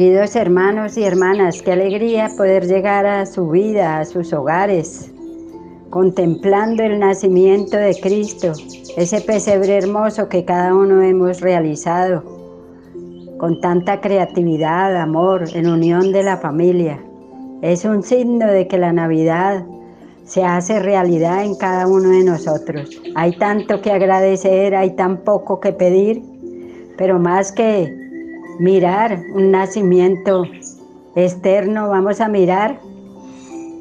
Queridos hermanos y hermanas, qué alegría poder llegar a su vida, a sus hogares, contemplando el nacimiento de Cristo, ese pesebre hermoso que cada uno hemos realizado, con tanta creatividad, amor, en unión de la familia. Es un signo de que la Navidad se hace realidad en cada uno de nosotros. Hay tanto que agradecer, hay tan poco que pedir, pero más que mirar un nacimiento externo, vamos a mirar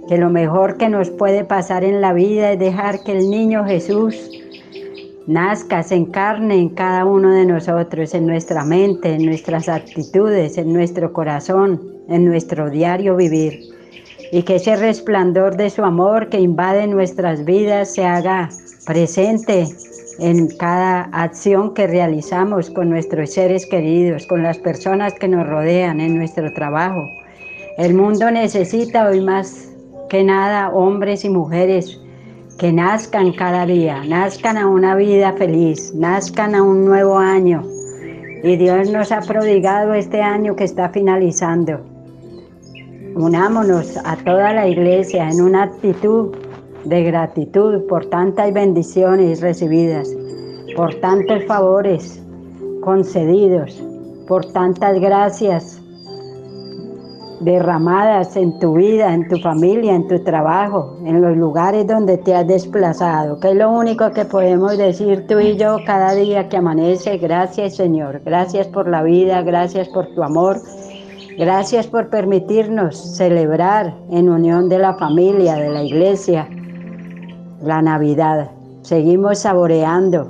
que lo mejor que nos puede pasar en la vida es dejar que el niño Jesús nazca, se encarne en cada uno de nosotros, en nuestra mente, en nuestras actitudes, en nuestro corazón, en nuestro diario vivir. Y que ese resplandor de su amor que invade nuestras vidas se haga presente en cada acción que realizamos con nuestros seres queridos, con las personas que nos rodean en nuestro trabajo. El mundo necesita hoy más que nada hombres y mujeres que nazcan cada día, nazcan a una vida feliz, nazcan a un nuevo año. Y Dios nos ha prodigado este año que está finalizando. Unámonos a toda la iglesia en una actitud de gratitud por tantas bendiciones recibidas, por tantos favores concedidos, por tantas gracias derramadas en tu vida, en tu familia, en tu trabajo, en los lugares donde te has desplazado, que es lo único que podemos decir tú y yo cada día que amanece. Gracias Señor, gracias por la vida, gracias por tu amor, gracias por permitirnos celebrar en unión de la familia, de la iglesia, la Navidad. Seguimos saboreando.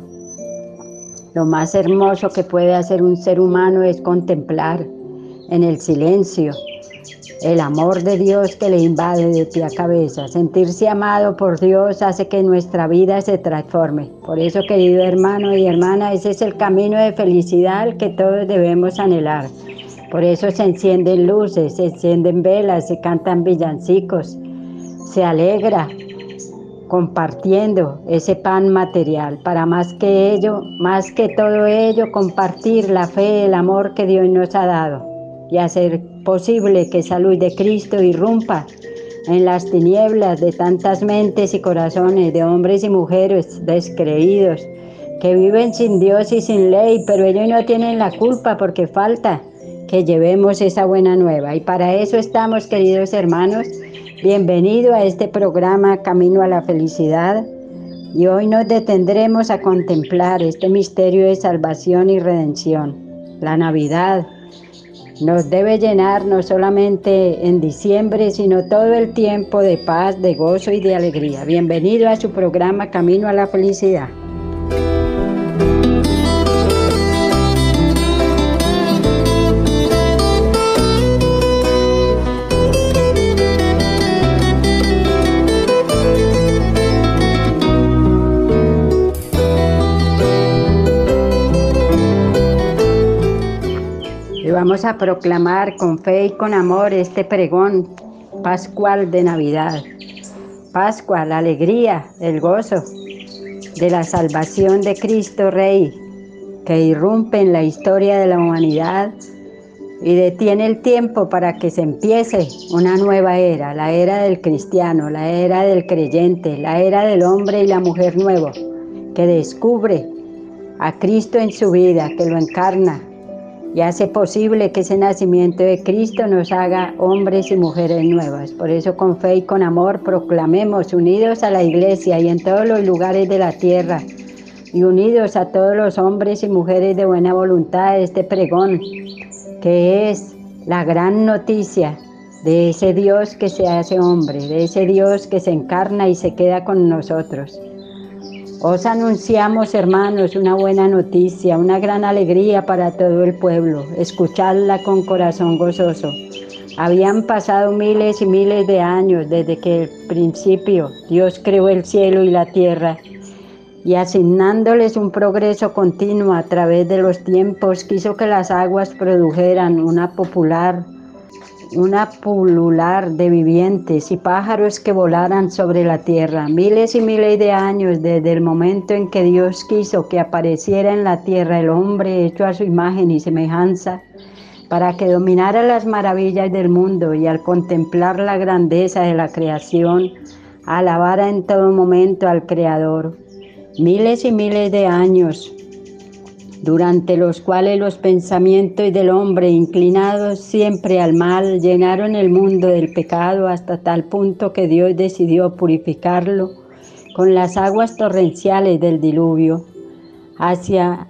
Lo más hermoso que puede hacer un ser humano es contemplar en el silencio el amor de Dios que le invade de pie a cabeza. Sentirse amado por Dios hace que nuestra vida se transforme. Por eso, querido hermano y hermana, ese es el camino de felicidad que todos debemos anhelar. Por eso se encienden luces, se encienden velas, se cantan villancicos, se alegra compartiendo ese pan material. Para más que ello, más que todo ello, compartir la fe, el amor que Dios nos ha dado y hacer posible que esa luz de Cristo irrumpa en las tinieblas de tantas mentes y corazones de hombres y mujeres descreídos que viven sin Dios y sin ley, pero ellos no tienen la culpa porque falta que llevemos esa buena nueva. Y para eso estamos, queridos hermanos. Bienvenido a este programa Camino a la Felicidad. Y hoy nos detendremos a contemplar este misterio de salvación y redención, la Navidad, nos debe llenar no solamente en diciembre, sino todo el tiempo de paz, de gozo y de alegría. Bienvenido a su programa Camino a la Felicidad. Vamos a proclamar con fe y con amor este pregón pascual de Navidad. Pascua, la alegría, el gozo de la salvación de Cristo Rey, que irrumpe en la historia de la humanidad y detiene el tiempo para que se empiece una nueva era, la era del cristiano, la era del creyente, la era del hombre y la mujer nuevo, que descubre a Cristo en su vida, que lo encarna, y hace posible que ese nacimiento de Cristo nos haga hombres y mujeres nuevas. Por eso con fe y con amor proclamemos unidos a la iglesia y en todos los lugares de la tierra y unidos a todos los hombres y mujeres de buena voluntad este pregón, que es la gran noticia de ese Dios que se hace hombre, de ese Dios que se encarna y se queda con nosotros. Os anunciamos, hermanos, una buena noticia, una gran alegría para todo el pueblo. Escuchadla con corazón gozoso. Habían pasado miles y miles de años desde que el principio Dios creó el cielo y la tierra y asignándoles un progreso continuo a través de los tiempos, quiso que las aguas produjeran una popular una pulular de vivientes y pájaros que volaran sobre la tierra. Miles y miles de años desde el momento en que Dios quiso que apareciera en la tierra el hombre hecho a su imagen y semejanza, para que dominara las maravillas del mundo y al contemplar la grandeza de la creación, alabara en todo momento al Creador. Miles y miles de años durante los cuales los pensamientos del hombre inclinados siempre al mal llenaron el mundo del pecado hasta tal punto que Dios decidió purificarlo con las aguas torrenciales del diluvio. Hacia,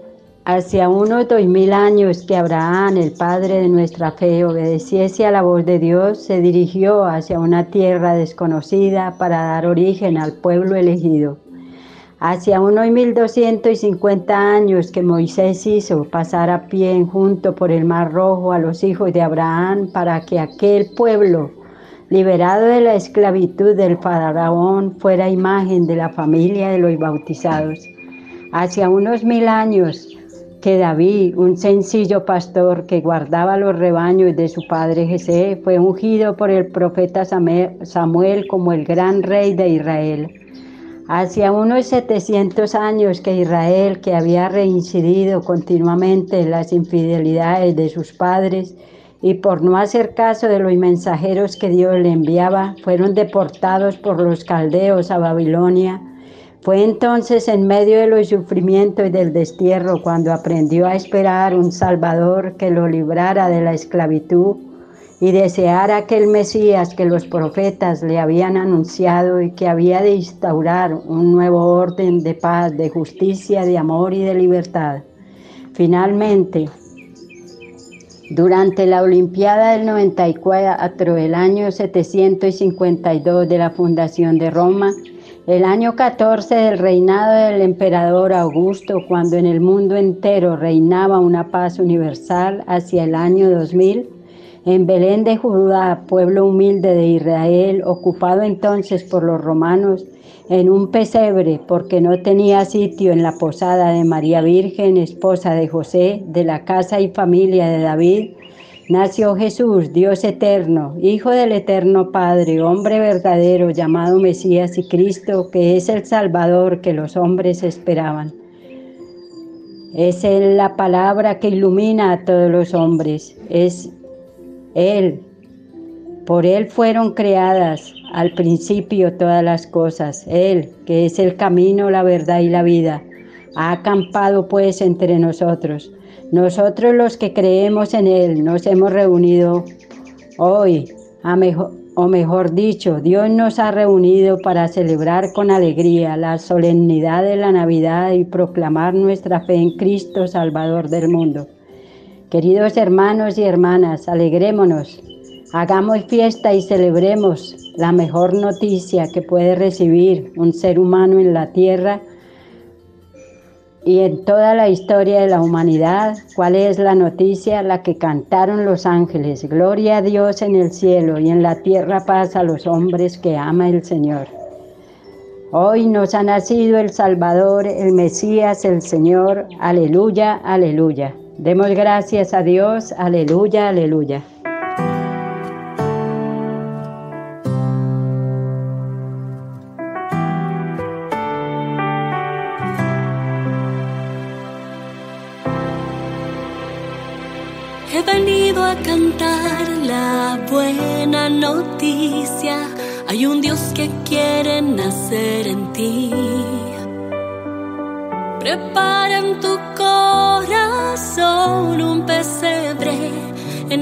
unos dos mil años que Abraham, el padre de nuestra fe, obedeciese a la voz de Dios, se dirigió hacia una tierra desconocida para dar origen al pueblo elegido Hacia unos 1250 años que Moisés hizo pasar a pie junto por el Mar Rojo a los hijos de Abraham para que aquel pueblo, liberado de la esclavitud del faraón, fuera imagen de la familia de los bautizados. Hacia unos mil años que David, un sencillo pastor que guardaba los rebaños de su padre Jesé, fue ungido por el profeta Samuel como el gran rey de Israel. Hacia unos 700 años que Israel, que había reincidido continuamente en las infidelidades de sus padres y por no hacer caso de los mensajeros que Dios le enviaba, fueron deportados por los caldeos a Babilonia. Fue entonces en medio de los sufrimientos y del destierro cuando aprendió a esperar un Salvador que lo librara de la esclavitud y desear aquel Mesías que los profetas le habían anunciado y que había de instaurar un nuevo orden de paz, de justicia, de amor y de libertad. Finalmente, durante la Olimpiada del 94, el año 752 de la fundación de Roma, el año 14 del reinado del emperador Augusto, cuando en el mundo entero reinaba una paz universal hacia el año 2000, en Belén de Judá, pueblo humilde de Israel, ocupado entonces por los romanos, en un pesebre porque no tenía sitio en la posada de María Virgen, esposa de José, de la casa y familia de David, nació Jesús, Dios eterno, Hijo del eterno Padre, hombre verdadero, llamado Mesías y Cristo, que es el Salvador que los hombres esperaban. Es la palabra que ilumina a todos los hombres, es él, por Él fueron creadas al principio todas las cosas. Él, que es el camino, la verdad y la vida, ha acampado pues entre nosotros. Nosotros los que creemos en Él nos hemos reunido hoy, o mejor dicho, Dios nos ha reunido para celebrar con alegría la solemnidad de la Navidad y proclamar nuestra fe en Cristo, Salvador del mundo. Queridos hermanos y hermanas, alegrémonos, hagamos fiesta y celebremos la mejor noticia que puede recibir un ser humano en la tierra y en toda la historia de la humanidad. ¿Cuál es la noticia? La que cantaron los ángeles. Gloria a Dios en el cielo y en la tierra paz a los hombres que ama el Señor. Hoy nos ha nacido el Salvador, el Mesías, el Señor. Aleluya, aleluya. Demos gracias a Dios, aleluya, aleluya. He venido a cantar la buena noticia. Hay un Dios que quiere nacer en ti.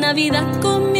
Navidad comienza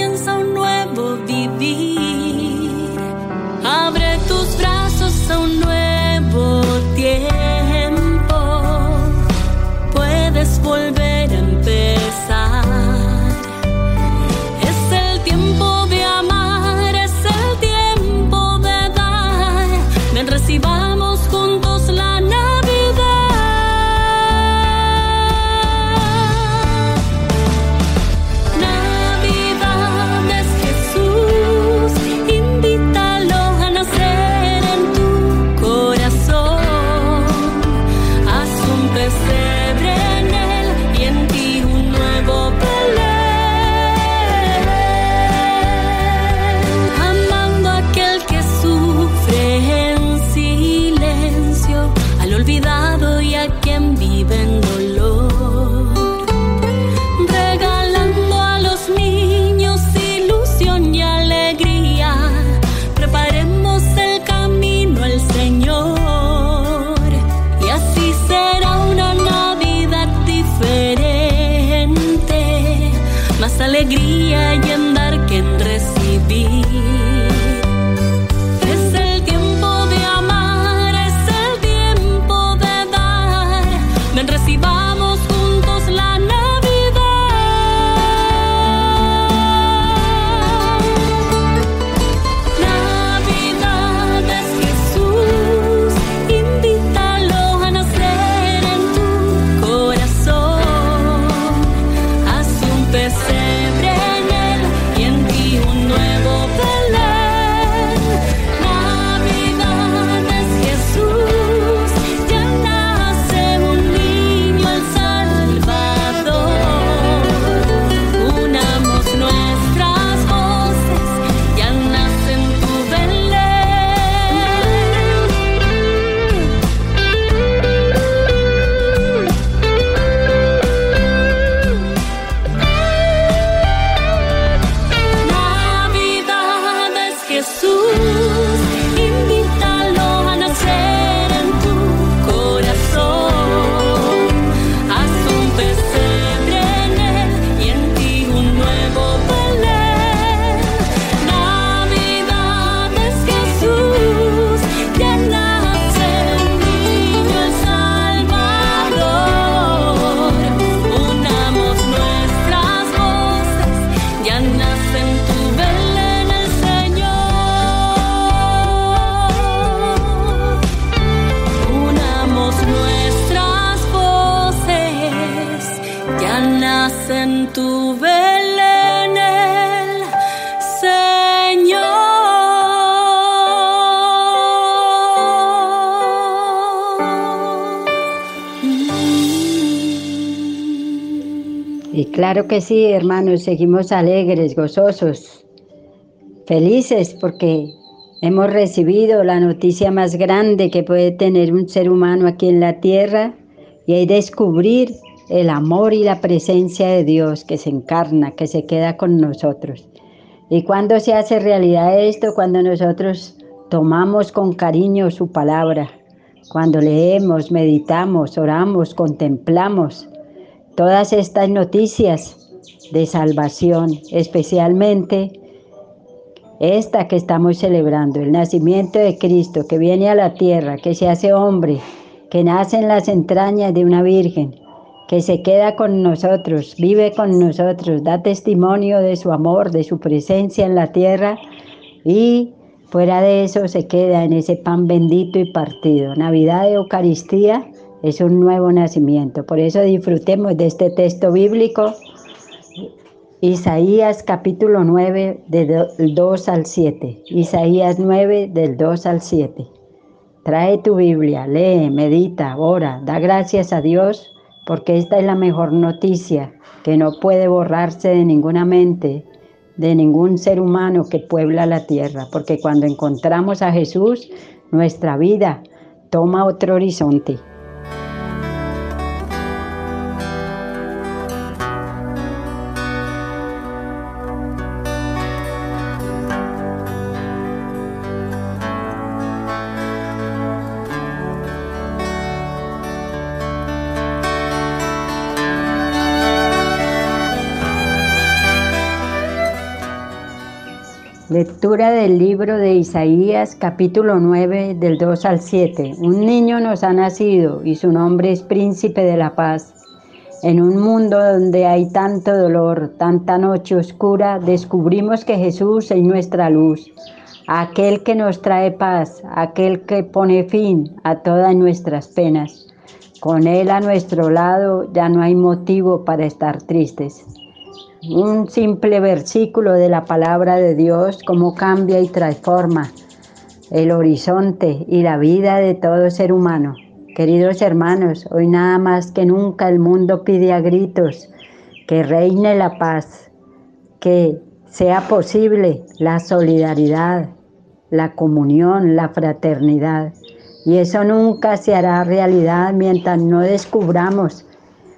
Claro que sí, hermanos, seguimos alegres, gozosos, felices porque hemos recibido la noticia más grande que puede tener un ser humano aquí en la tierra y hay descubrir el amor y la presencia de Dios que se encarna, que se queda con nosotros. ¿Y cuando se hace realidad esto? Cuando nosotros tomamos con cariño su palabra, cuando leemos, meditamos, oramos, contemplamos todas estas noticias de salvación, especialmente esta que estamos celebrando, el nacimiento de Cristo, que viene a la tierra, que se hace hombre, que nace en las entrañas de una virgen, que se queda con nosotros, vive con nosotros, da testimonio de su amor, de su presencia en la tierra y fuera de eso se queda en ese pan bendito y partido. Navidad de Eucaristía es un nuevo nacimiento. Por eso disfrutemos de este texto bíblico, Isaías capítulo 9 del 2 al 7. Isaías 9 del 2 al 7. Trae tu Biblia, lee, medita, ora, da gracias a Dios porque esta es la mejor noticia que no puede borrarse de ninguna mente, de ningún ser humano que puebla la tierra, porque cuando encontramos a Jesús, nuestra vida toma otro horizonte. Lectura del libro de Isaías capítulo 9 del 2 al 7. Un niño nos ha nacido y su nombre es príncipe de la paz. En un mundo donde hay tanto dolor, tanta noche oscura, descubrimos que Jesús es nuestra luz, aquel que nos trae paz, aquel que pone fin a todas nuestras penas. Con Él a nuestro lado ya no hay motivo para estar tristes un simple versículo de la palabra de Dios, cómo cambia y transforma el horizonte y la vida de todo ser humano. Queridos hermanos, hoy nada más que nunca el mundo pide a gritos que reine la paz, que sea posible la solidaridad, la comunión, la fraternidad. Y eso nunca se hará realidad mientras no descubramos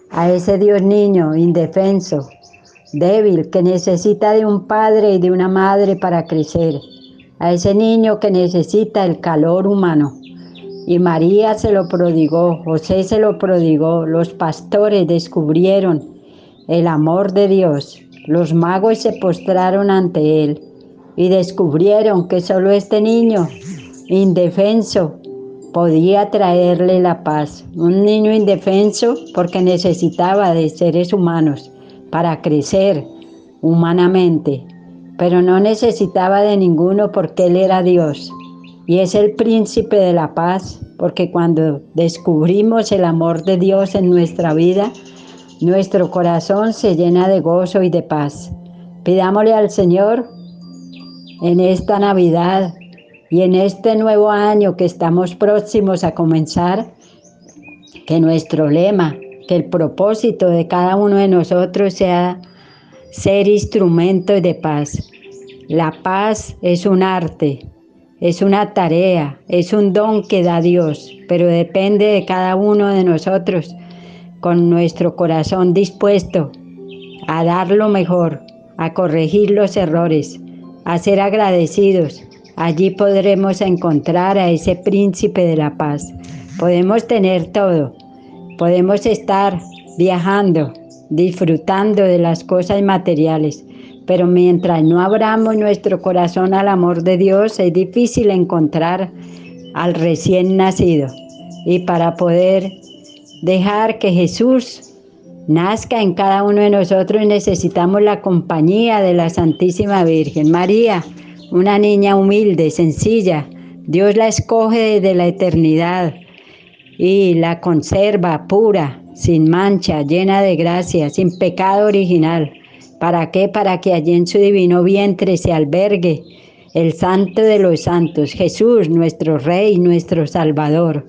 a ese Dios niño indefenso débil, que necesita de un padre y de una madre para crecer, a ese niño que necesita el calor humano. Y María se lo prodigó, José se lo prodigó, los pastores descubrieron el amor de Dios, los magos se postraron ante él y descubrieron que solo este niño, indefenso, podía traerle la paz. Un niño indefenso porque necesitaba de seres humanos para crecer humanamente, pero no necesitaba de ninguno porque Él era Dios. Y es el príncipe de la paz, porque cuando descubrimos el amor de Dios en nuestra vida, nuestro corazón se llena de gozo y de paz. Pidámosle al Señor en esta Navidad y en este nuevo año que estamos próximos a comenzar, que nuestro lema, que el propósito de cada uno de nosotros sea ser instrumento de paz. La paz es un arte, es una tarea, es un don que da Dios, pero depende de cada uno de nosotros con nuestro corazón dispuesto a dar lo mejor, a corregir los errores, a ser agradecidos, Allí podremos encontrar a ese príncipe de la paz. Podemos tener todo. Podemos estar viajando, disfrutando de las cosas materiales. Pero mientras no abramos nuestro corazón al amor de Dios, es difícil encontrar al recién nacido. Y para poder dejar que Jesús nazca en cada uno de nosotros necesitamos la compañía de la Santísima Virgen María, una niña humilde, sencilla. Dios la escoge desde la eternidad y la conserva pura, sin mancha, llena de gracia, sin pecado original. ¿Para qué? Para que allí en su divino vientre se albergue el santo de los santos, Jesús, nuestro Rey, nuestro Salvador.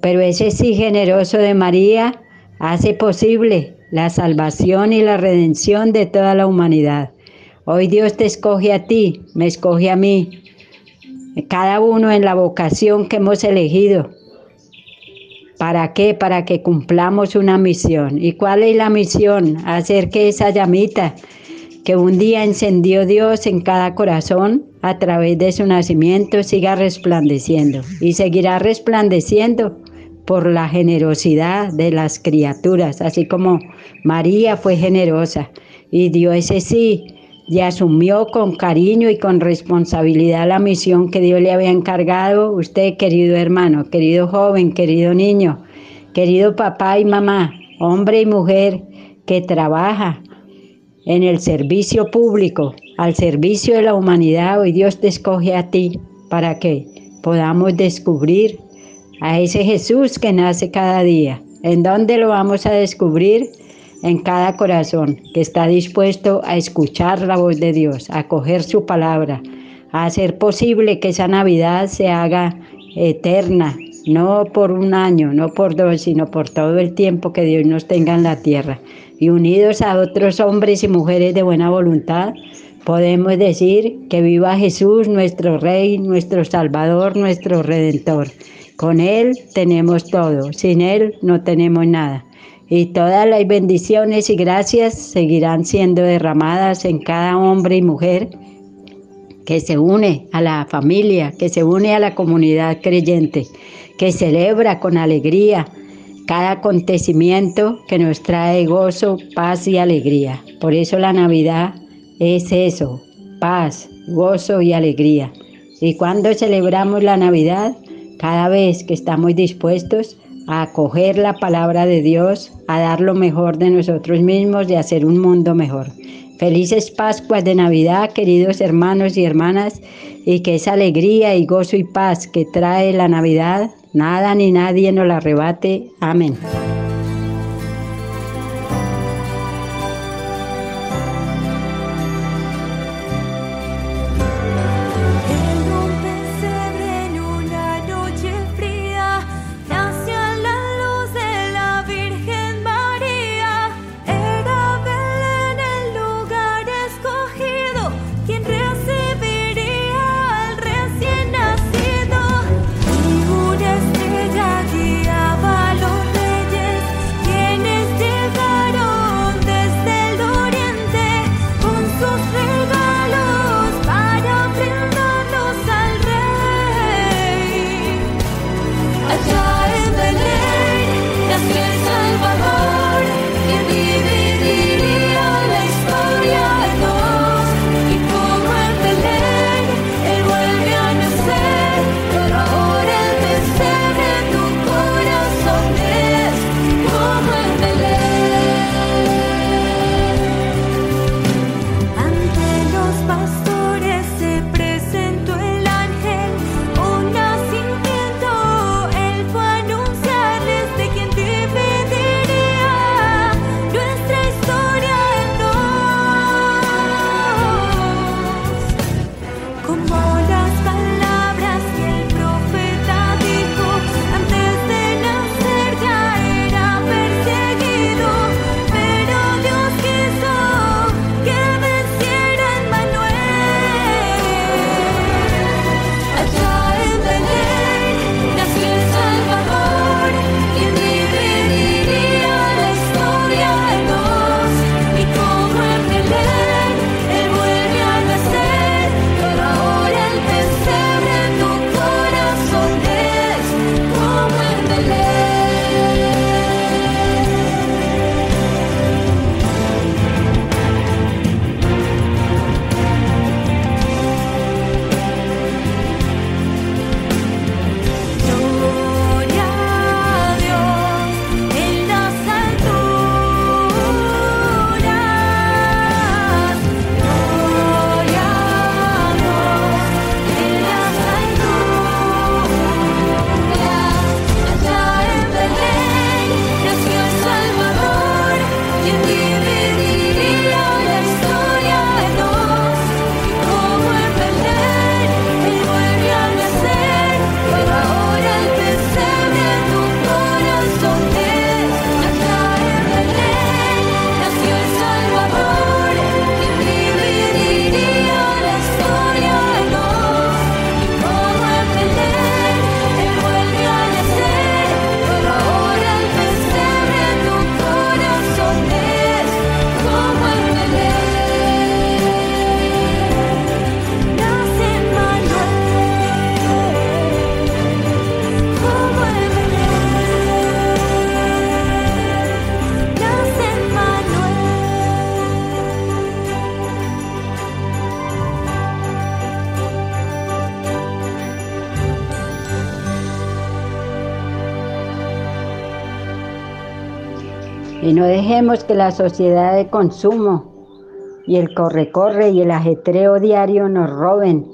Pero ese sí generoso de María hace posible la salvación y la redención de toda la humanidad. Hoy Dios te escoge a ti, me escoge a mí, cada uno en la vocación que hemos elegido. ¿Para qué? Para que cumplamos una misión. ¿Y cuál es la misión? Hacer que esa llamita que un día encendió Dios en cada corazón a través de su nacimiento siga resplandeciendo y seguirá resplandeciendo por la generosidad de las criaturas, así como María fue generosa y dio ese sí y asumió con cariño y con responsabilidad la misión que Dios le había encargado. Usted, querido hermano, querido joven, querido niño, querido papá y mamá, hombre y mujer que trabaja en el servicio público, al servicio de la humanidad, hoy Dios te escoge a ti para que podamos descubrir a ese Jesús que nace cada día. ¿En dónde lo vamos a descubrir? En cada corazón que está dispuesto a escuchar la voz de Dios, a coger su palabra, a hacer posible que esa Navidad se haga eterna, no por un año, no por dos, sino por todo el tiempo que Dios nos tenga en la tierra. Y unidos a otros hombres y mujeres de buena voluntad, podemos decir que viva Jesús, nuestro Rey, nuestro Salvador, nuestro Redentor. Con Él tenemos todo, sin Él no tenemos nada. Y todas las bendiciones y gracias seguirán siendo derramadas en cada hombre y mujer que se une a la familia, que se une a la comunidad creyente, que celebra con alegría cada acontecimiento que nos trae gozo, paz y alegría. Por eso la Navidad es eso, paz, gozo y alegría. Y cuando celebramos la Navidad, cada vez que estamos dispuestos a acoger la palabra de Dios, a dar lo mejor de nosotros mismos y a hacer un mundo mejor. Felices Pascuas de Navidad, queridos hermanos y hermanas, y que esa alegría y gozo y paz que trae la Navidad, nada ni nadie nos la arrebate. Amén. Que la sociedad de consumo y el corre-corre y el ajetreo diario nos roben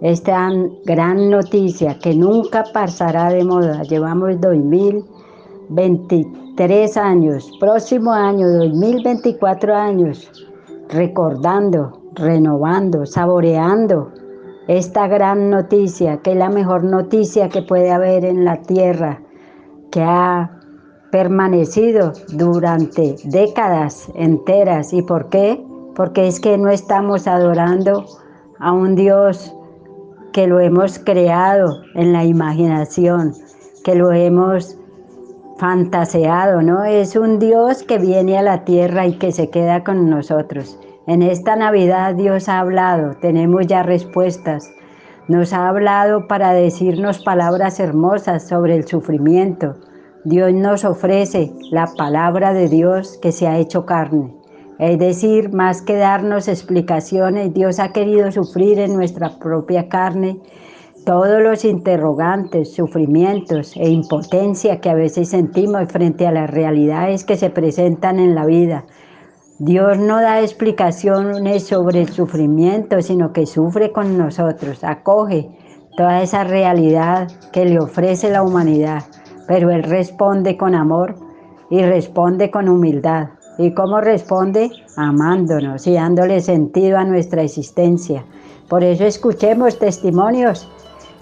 esta gran noticia que nunca pasará de moda. Llevamos 2023 años, próximo año 2024 años, recordando, renovando, saboreando esta gran noticia, que es la mejor noticia que puede haber en la tierra, que ha permanecido durante décadas enteras. ¿Y por qué? Porque es que no estamos adorando a un Dios que lo hemos creado en la imaginación, que lo hemos fantaseado, ¿no? Es un Dios que viene a la tierra y que se queda con nosotros. En esta Navidad Dios ha hablado, tenemos ya respuestas. Nos ha hablado para decirnos palabras hermosas sobre el sufrimiento. Dios nos ofrece la palabra de Dios que se ha hecho carne. Es decir, más que darnos explicaciones, Dios ha querido sufrir en nuestra propia carne todos los interrogantes, sufrimientos e impotencia que a veces sentimos frente a las realidades que se presentan en la vida. Dios no da explicaciones sobre el sufrimiento, sino que sufre con nosotros, acoge toda esa realidad que le ofrece la humanidad, pero Él responde con amor y responde con humildad. ¿Y cómo responde? Amándonos y dándole sentido a nuestra existencia. Por eso escuchemos testimonios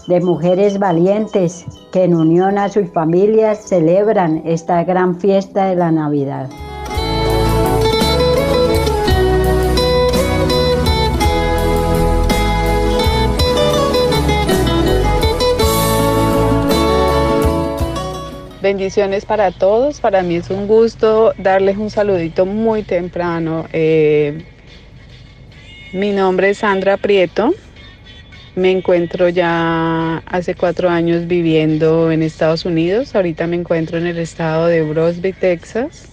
de mujeres valientes que en unión a sus familias celebran esta gran fiesta de la Navidad. Bendiciones para todos. Para mí es un gusto darles un saludito muy temprano. Eh, mi nombre es Sandra Prieto. Me encuentro ya hace cuatro años viviendo en Estados Unidos. Ahorita me encuentro en el estado de Brosby, Texas.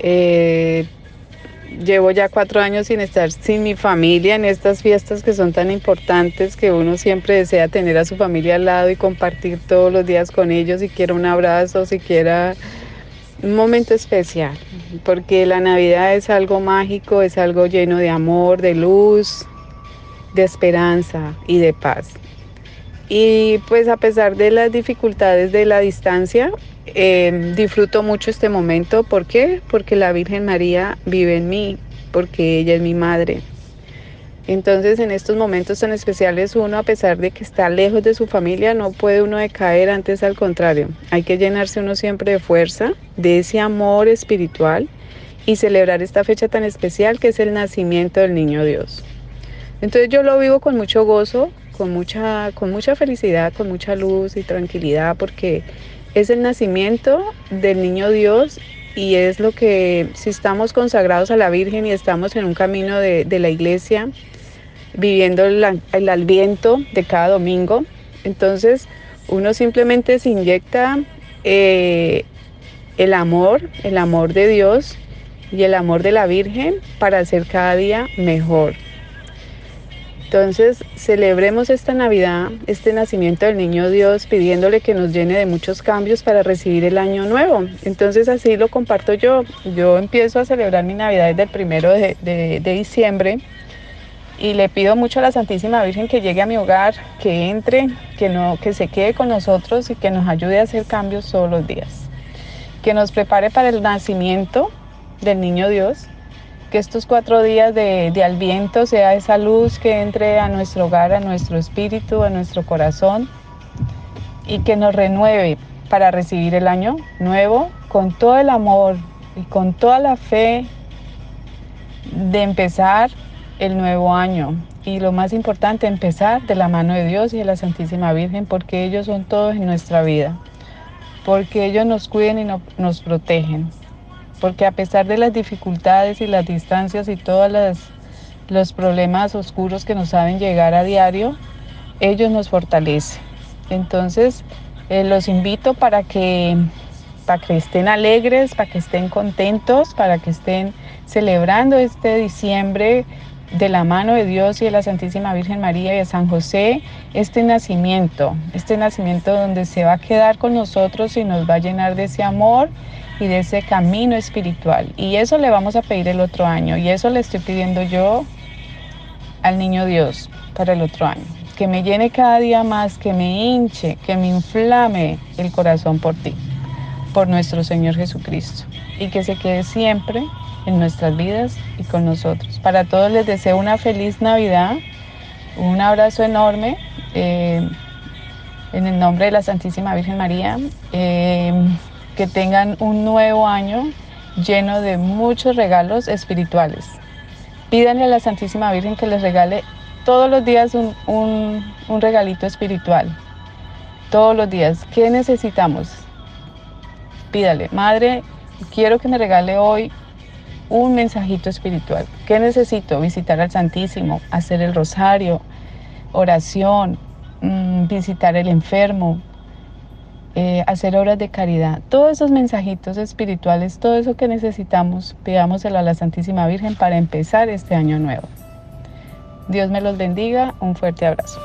Eh, llevo ya cuatro años sin estar sin mi familia en estas fiestas que son tan importantes que uno siempre desea tener a su familia al lado y compartir todos los días con ellos, si quiera un abrazo, si quiera un momento especial, porque la Navidad es algo mágico, es algo lleno de amor, de luz, de esperanza y de paz. Y pues a pesar de las dificultades de la distancia, Em, disfruto mucho este momento. ¿Por qué? Porque la Virgen María vive en mí, porque ella es mi madre. Entonces en estos momentos tan especiales uno, a pesar de que está lejos de su familia, no puede uno decaer, antes al contrario. Hay que llenarse uno siempre de fuerza, de ese amor espiritual y celebrar esta fecha tan especial que es el nacimiento del niño Dios. Entonces yo lo vivo con mucho gozo, con mucha, con mucha felicidad, con mucha luz y tranquilidad, porque es el nacimiento del niño Dios y es lo que si estamos consagrados a la Virgen y estamos en un camino de, la iglesia, viviendo el, el adviento de cada domingo, entonces uno simplemente se inyecta eh, el amor, el amor de Dios y el amor de la Virgen para hacer cada día mejor. Entonces, celebremos esta Navidad, este nacimiento del Niño Dios, pidiéndole que nos llene de muchos cambios para recibir el año nuevo. Entonces, así lo comparto yo. Yo empiezo a celebrar mi Navidad desde el primero de, diciembre y le pido mucho a la Santísima Virgen que llegue a mi hogar, que entre, que, no, que se quede con nosotros y que nos ayude a hacer cambios todos los días. Que nos prepare para el nacimiento del Niño Dios que estos cuatro días de, de Alviento sea esa luz que entre a nuestro hogar, a nuestro espíritu, a nuestro corazón y que nos renueve para recibir el año nuevo con todo el amor y con toda la fe de empezar el nuevo año. Y lo más importante, empezar de la mano de Dios y de la Santísima Virgen, porque ellos son todos en nuestra vida, porque ellos nos cuiden y nos protegen porque a pesar de las dificultades y las distancias y todos los problemas oscuros que nos saben llegar a diario, ellos nos fortalecen. Entonces, eh, los invito para que, para que estén alegres, para que estén contentos, para que estén celebrando este diciembre de la mano de Dios y de la Santísima Virgen María y de San José, este nacimiento, este nacimiento donde se va a quedar con nosotros y nos va a llenar de ese amor y de ese camino espiritual. Y eso le vamos a pedir el otro año. Y eso le estoy pidiendo yo al niño Dios para el otro año. Que me llene cada día más, que me hinche, que me inflame el corazón por ti, por nuestro Señor Jesucristo. Y que se quede siempre en nuestras vidas y con nosotros. Para todos les deseo una feliz Navidad, un abrazo enorme. Eh, en el nombre de la Santísima Virgen María, eh, que tengan un nuevo año lleno de muchos regalos espirituales. Pídanle a la Santísima Virgen que les regale todos los días un, un regalito espiritual. Todos los días. ¿Qué necesitamos? Pídale, Madre, quiero que me regale hoy un mensajito espiritual. ¿Qué necesito? Visitar al Santísimo, hacer el rosario, oración, Mm, visitar el enfermo, eh, hacer obras de caridad. Todos esos mensajitos espirituales, todo eso que necesitamos, pidámoselo a la Santísima Virgen para empezar este año nuevo. Dios me los bendiga, un fuerte abrazo.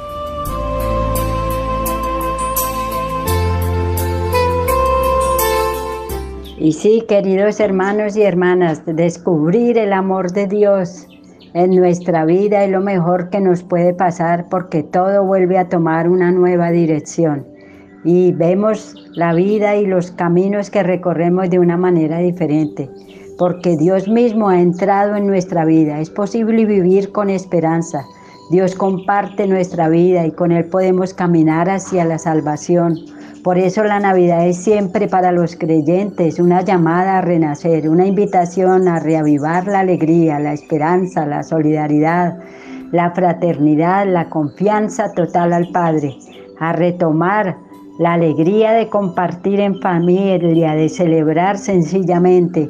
Y sí, queridos hermanos y hermanas, descubrir el amor de Dios en nuestra vida es lo mejor que nos puede pasar porque todo vuelve a tomar una nueva dirección y vemos la vida y los caminos que recorremos de una manera diferente, porque Dios mismo ha entrado en nuestra vida. Es posible vivir con esperanza. Dios comparte nuestra vida y con Él podemos caminar hacia la salvación por eso la Navidad es siempre para los creyentes una llamada a renacer, una invitación a reavivar la alegría, la esperanza, la solidaridad, la fraternidad, la confianza total al Padre, a retomar la alegría de compartir en familia, de celebrar sencillamente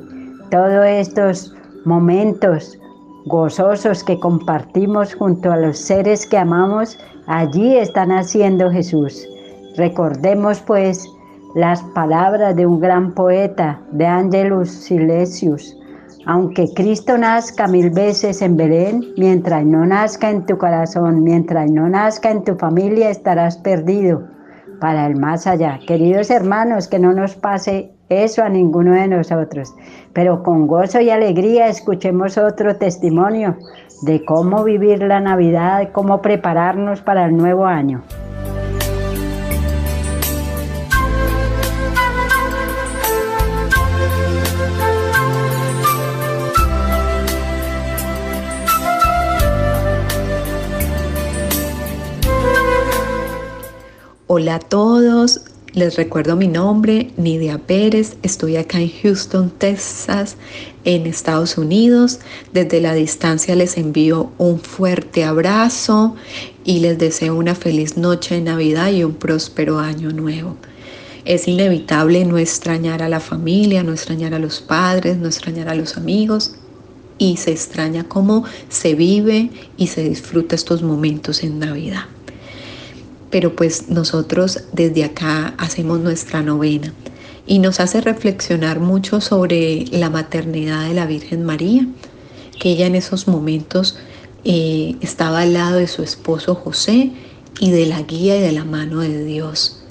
todos estos momentos gozosos que compartimos junto a los seres que amamos, allí está naciendo Jesús. Recordemos pues las palabras de un gran poeta, de Angelus Silesius. Aunque Cristo nazca mil veces en Belén, mientras no nazca en tu corazón, mientras no nazca en tu familia, estarás perdido para el más allá. Queridos hermanos, que no nos pase eso a ninguno de nosotros, pero con gozo y alegría escuchemos otro testimonio de cómo vivir la Navidad, cómo prepararnos para el nuevo año. Hola a todos, les recuerdo mi nombre, Nidia Pérez, estoy acá en Houston, Texas, en Estados Unidos. Desde la distancia les envío un fuerte abrazo y les deseo una feliz noche de Navidad y un próspero año nuevo. Es inevitable no extrañar a la familia, no extrañar a los padres, no extrañar a los amigos y se extraña cómo se vive y se disfruta estos momentos en Navidad pero pues nosotros desde acá hacemos nuestra novena y nos hace reflexionar mucho sobre la maternidad de la Virgen María, que ella en esos momentos eh, estaba al lado de su esposo José y de la guía y de la mano de Dios.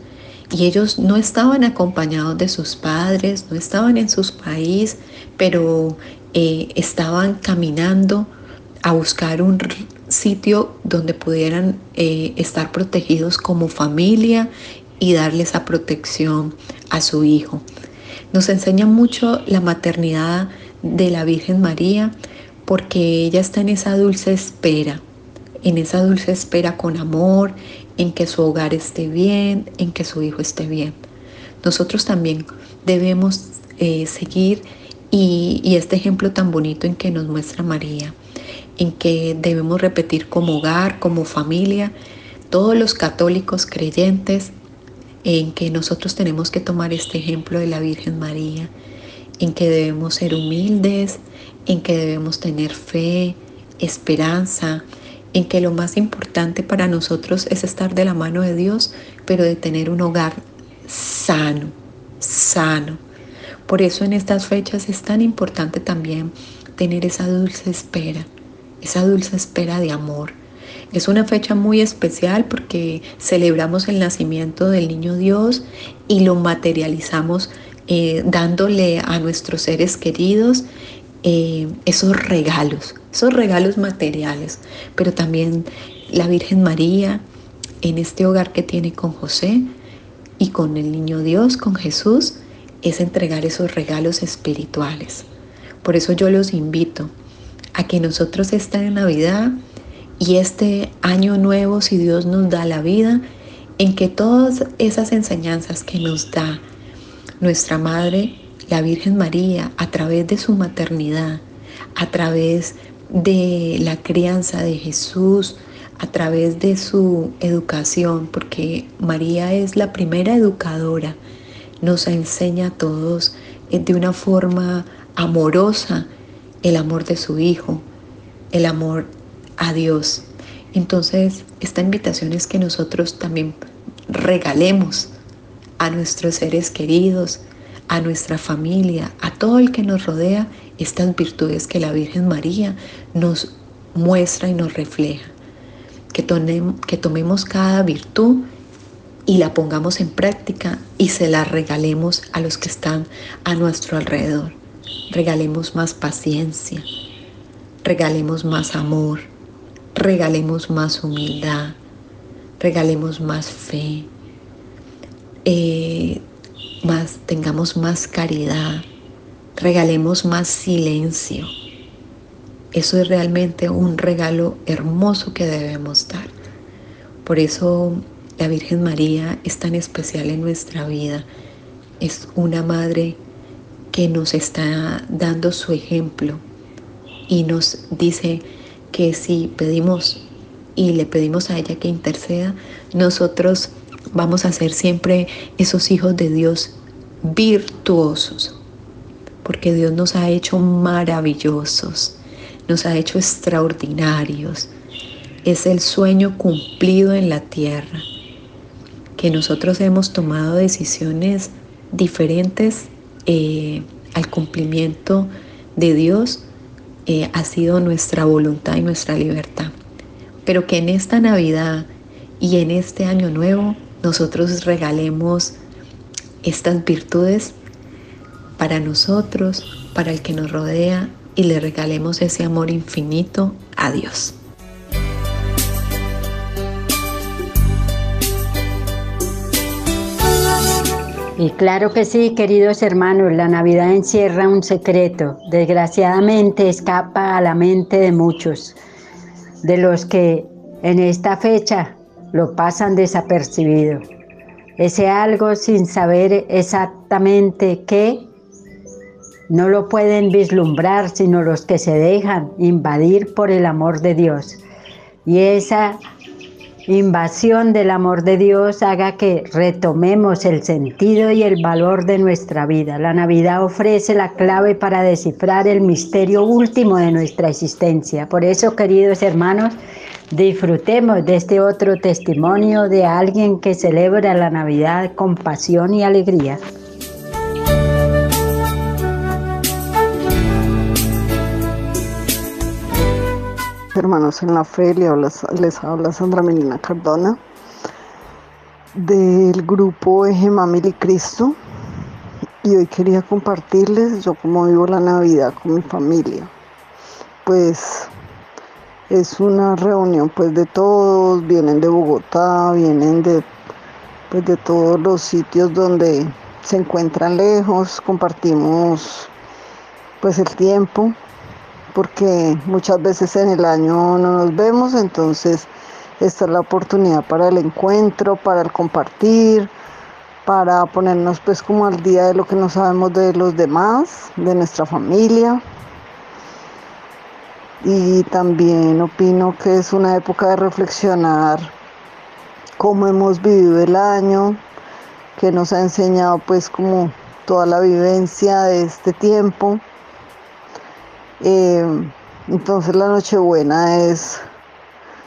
Y ellos no estaban acompañados de sus padres, no estaban en sus países, pero eh, estaban caminando a buscar un sitio donde pudieran eh, estar protegidos como familia y darle esa protección a su hijo. Nos enseña mucho la maternidad de la Virgen María porque ella está en esa dulce espera, en esa dulce espera con amor, en que su hogar esté bien, en que su hijo esté bien. Nosotros también debemos eh, seguir y, y este ejemplo tan bonito en que nos muestra María en que debemos repetir como hogar, como familia, todos los católicos creyentes, en que nosotros tenemos que tomar este ejemplo de la Virgen María, en que debemos ser humildes, en que debemos tener fe, esperanza, en que lo más importante para nosotros es estar de la mano de Dios, pero de tener un hogar sano, sano. Por eso en estas fechas es tan importante también tener esa dulce espera, esa dulce espera de amor. Es una fecha muy especial porque celebramos el nacimiento del niño Dios y lo materializamos eh, dándole a nuestros seres queridos eh, esos regalos, esos regalos materiales, pero también la Virgen María en este hogar que tiene con José y con el niño Dios, con Jesús, es entregar esos regalos espirituales. Por eso yo los invito a que nosotros esta Navidad y este año nuevo, si Dios nos da la vida, en que todas esas enseñanzas que nos da nuestra Madre, la Virgen María, a través de su maternidad, a través de la crianza de Jesús, a través de su educación, porque María es la primera educadora, nos enseña a todos eh, de una forma amorosa el amor de su Hijo, el amor a Dios. Entonces, esta invitación es que nosotros también regalemos a nuestros seres queridos, a nuestra familia, a todo el que nos rodea, estas virtudes que la Virgen María nos muestra y nos refleja. Que, que tomemos cada virtud y la pongamos en práctica y se la regalemos a los que están a nuestro alrededor. Regalemos más paciencia, regalemos más amor, regalemos más humildad, regalemos más fe, eh, más, tengamos más caridad, regalemos más silencio. Eso es realmente un regalo hermoso que debemos dar. Por eso la Virgen María es tan especial en nuestra vida. Es una madre que nos está dando su ejemplo y nos dice que si pedimos y le pedimos a ella que interceda, nosotros vamos a ser siempre esos hijos de Dios virtuosos, porque Dios nos ha hecho maravillosos, nos ha hecho extraordinarios. Es el sueño cumplido en la tierra que nosotros hemos tomado decisiones diferentes eh, al cumplimiento de Dios, eh, ha sido nuestra voluntad y nuestra libertad. Pero que en esta Navidad y en este año nuevo nosotros regalemos estas virtudes para nosotros, para el que nos rodea y le regalemos ese amor infinito a Dios. Y claro que sí, queridos hermanos, la Navidad encierra un secreto. Desgraciadamente escapa a la mente de muchos, de los que en esta fecha lo pasan desapercibido. Ese algo sin saber exactamente qué, no lo pueden vislumbrar sino los que se dejan invadir por el amor de Dios. Y esa invasión del amor de Dios haga que retomemos el sentido y el valor de nuestra vida. La Navidad ofrece la clave para descifrar el misterio último de nuestra existencia. Por eso, queridos hermanos, disfrutemos de este otro testimonio de alguien que celebra la Navidad con pasión y alegría. Hermanos en la fe, les habla, Sandra Melina Cardona del grupo Eje Mamil y Cristo y hoy quería compartirles yo cómo vivo la Navidad con mi familia. Pues es una reunión pues de todos, vienen de Bogotá, vienen de pues de todos los sitios donde se encuentran lejos, compartimos pues el tiempo porque muchas veces en el año no nos vemos, entonces esta es la oportunidad para el encuentro, para el compartir, para ponernos pues como al día de lo que no sabemos de los demás, de nuestra familia. Y también opino que es una época de reflexionar cómo hemos vivido el año, que nos ha enseñado pues como toda la vivencia de este tiempo eh, entonces la Nochebuena es,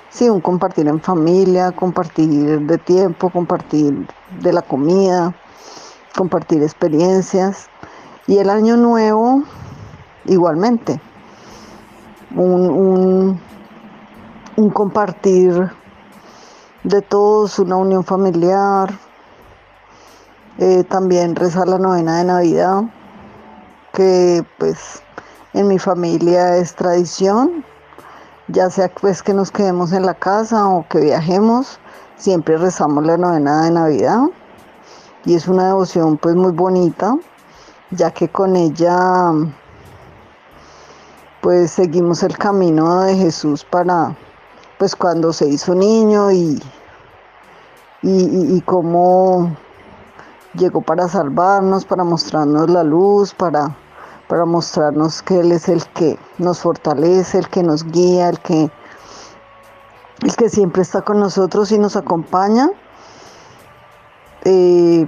sí, un compartir en familia, compartir de tiempo, compartir de la comida, compartir experiencias. Y el año nuevo, igualmente, un, un compartir de todos, una unión familiar, eh, también rezar la novena de Navidad, que pues en mi familia es tradición, ya sea pues que nos quedemos en la casa o que viajemos, siempre rezamos la novena de Navidad. Y es una devoción pues muy bonita, ya que con ella pues seguimos el camino de Jesús para pues cuando se hizo niño y, y, cómo llegó para salvarnos, para mostrarnos la luz, para, para mostrarnos que Él es el que nos fortalece, el que nos guía, el que, el que siempre está con nosotros y nos acompaña, eh,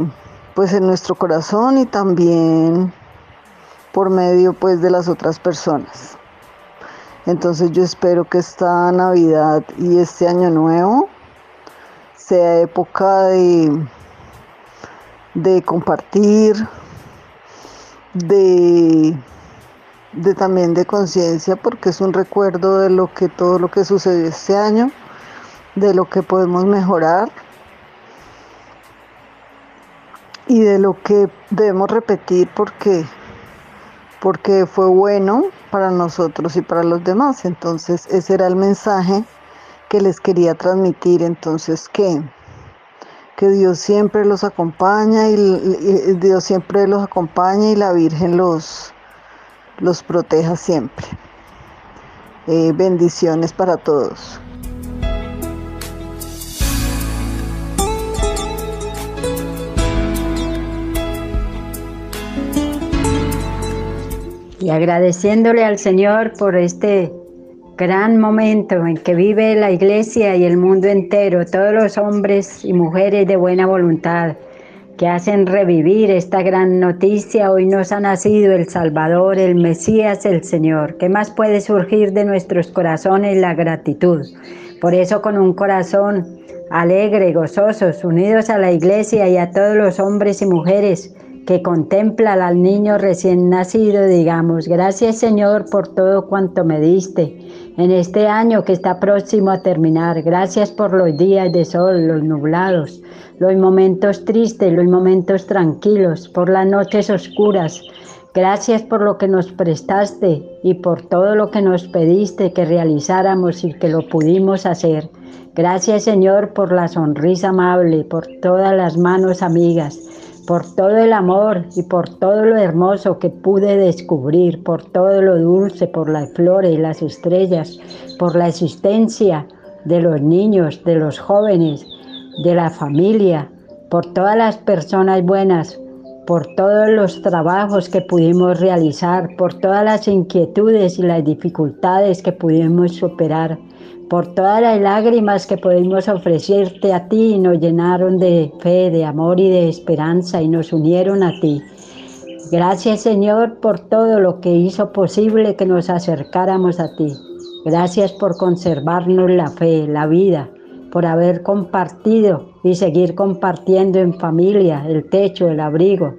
pues en nuestro corazón y también por medio pues de las otras personas. Entonces yo espero que esta Navidad y este año nuevo sea época de, de compartir, de, de también de conciencia, porque es un recuerdo de lo que todo lo que sucedió este año, de lo que podemos mejorar y de lo que debemos repetir porque porque fue bueno para nosotros y para los demás. Entonces ese era el mensaje que les quería transmitir. Entonces que, que Dios siempre los acompaña y, Dios siempre los acompaña y la Virgen los, los proteja siempre. Eh, bendiciones para todos. y agradeciéndole al Señor por este gran momento en que vive la iglesia y el mundo entero, todos los hombres y mujeres de buena voluntad que hacen revivir esta gran noticia. Hoy nos ha nacido el Salvador, el Mesías, el Señor. ¿Qué más puede surgir de nuestros corazones? La gratitud. Por eso con un corazón alegre, gozosos, unidos a la iglesia y a todos los hombres y mujeres, que contempla al niño recién nacido, digamos, gracias Señor por todo cuanto me diste en este año que está próximo a terminar. Gracias por los días de sol, los nublados, los momentos tristes, los momentos tranquilos, por las noches oscuras. Gracias por lo que nos prestaste y por todo lo que nos pediste que realizáramos y que lo pudimos hacer. Gracias Señor por la sonrisa amable, por todas las manos amigas por todo el amor y por todo lo hermoso que pude descubrir, por todo lo dulce, por las flores y las estrellas, por la existencia de los niños, de los jóvenes, de la familia, por todas las personas buenas, por todos los trabajos que pudimos realizar, por todas las inquietudes y las dificultades que pudimos superar por todas las lágrimas que pudimos ofrecerte a ti y nos llenaron de fe, de amor y de esperanza y nos unieron a ti. Gracias Señor por todo lo que hizo posible que nos acercáramos a ti. Gracias por conservarnos la fe, la vida, por haber compartido y seguir compartiendo en familia el techo, el abrigo,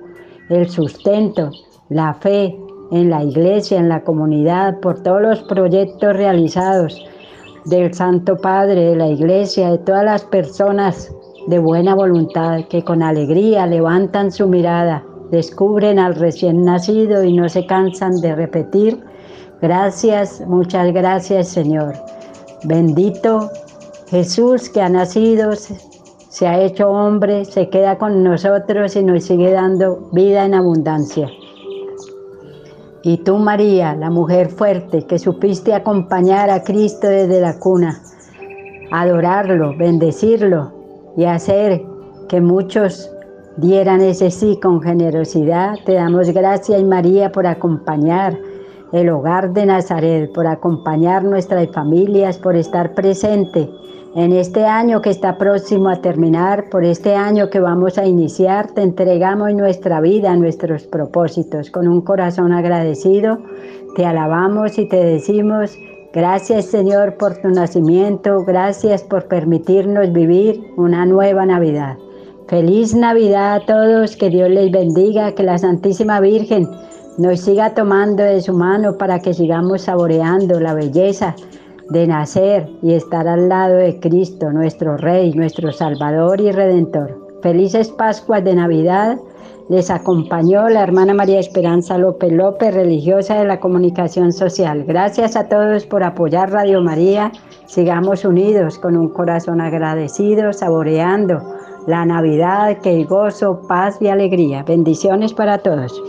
el sustento, la fe en la iglesia, en la comunidad, por todos los proyectos realizados del Santo Padre, de la Iglesia, de todas las personas de buena voluntad que con alegría levantan su mirada, descubren al recién nacido y no se cansan de repetir, gracias, muchas gracias Señor. Bendito Jesús que ha nacido, se ha hecho hombre, se queda con nosotros y nos sigue dando vida en abundancia. Y tú, María, la mujer fuerte que supiste acompañar a Cristo desde la cuna, adorarlo, bendecirlo y hacer que muchos dieran ese sí con generosidad, te damos gracias, María, por acompañar el hogar de Nazaret, por acompañar nuestras familias, por estar presente en este año que está próximo a terminar, por este año que vamos a iniciar, te entregamos nuestra vida, nuestros propósitos. Con un corazón agradecido, te alabamos y te decimos, gracias Señor por tu nacimiento, gracias por permitirnos vivir una nueva Navidad. Feliz Navidad a todos, que Dios les bendiga, que la Santísima Virgen nos siga tomando de su mano para que sigamos saboreando la belleza de nacer y estar al lado de Cristo, nuestro Rey, nuestro Salvador y Redentor. Felices Pascuas de Navidad. Les acompañó la hermana María Esperanza López López, religiosa de la comunicación social. Gracias a todos por apoyar Radio María. Sigamos unidos con un corazón agradecido, saboreando la Navidad que hay gozo, paz y alegría. Bendiciones para todos.